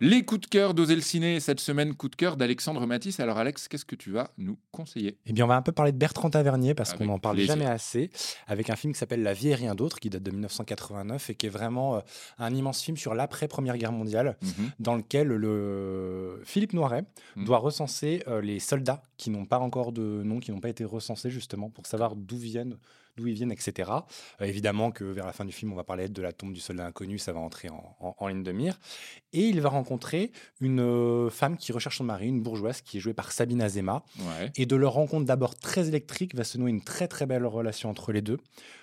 Les coups de cœur d'Oser le ciné cette semaine, coup de cœur d'Alexandre Matisse. Alors Alex, qu'est-ce que tu vas nous conseiller? Eh bien, on va un peu parler de Bertrand Tavernier parce qu'on n'en parle plaisir. jamais assez, avec un film qui s'appelle La vie et rien d'autre, qui date de 1989 et qui est vraiment euh, un immense film sur l'après-première guerre mondiale, Mhm. dans lequel le Philippe Noiret Mhm. doit recenser euh, les soldats qui n'ont pas encore de nom, qui n'ont pas été recensés justement pour savoir d'où viennent, d'où ils viennent, etc. Euh, évidemment que vers la fin du film, on va parler de la tombe du soldat inconnu, ça va entrer en, en- en ligne de mire. Et il va rencontrer une euh, femme qui recherche son mari, une bourgeoise qui est jouée par Sabine Azema. Ouais. Et de leur rencontre d'abord très électrique va se nouer une très très belle relation entre les deux.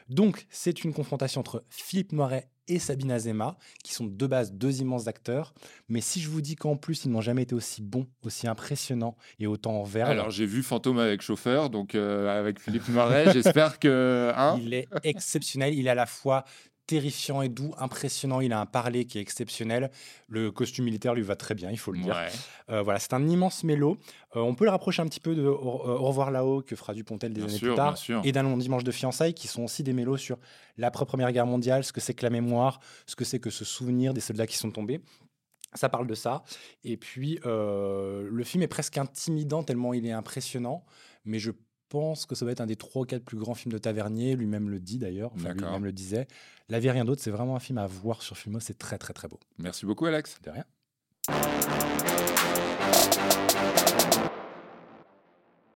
Donc c'est une confrontation entre Philippe Noiret et Sabine Azema, qui sont de base deux immenses acteurs. Mais si je vous dis qu'en plus ils n'ont jamais été aussi bons, aussi impressionnants et autant en verve, Alors j'ai vu Fantôme avec chauffeur, donc euh, avec Philippe Noiret. J'espère que hein? Il est exceptionnel. Il est à la fois terrifiant et doux, impressionnant. Il a un parler qui est exceptionnel. Le costume militaire lui va très bien, il faut le dire. Ouais. Euh, voilà, c'est un immense mélo. Euh, on peut le rapprocher un petit peu de Au, euh, Au revoir là-haut que fera Dupontel des Bien années sûr, plus tard et d'un long dimanche de fiançailles qui sont aussi des mélos sur l'après-première guerre mondiale, ce que c'est que la mémoire, ce que c'est que ce souvenir des soldats qui sont tombés. Ça parle de ça. Et puis, euh, le film est presque intimidant tellement il est impressionnant. Mais je pense que ça va être un des trois ou quatre plus grands films de Tavernier. Lui-même le dit d'ailleurs. Enfin, lui-même le disait. La vie et rien d'autre, c'est vraiment un film à voir sur Filmo. C'est très, très, très beau. Merci beaucoup Alex. De rien.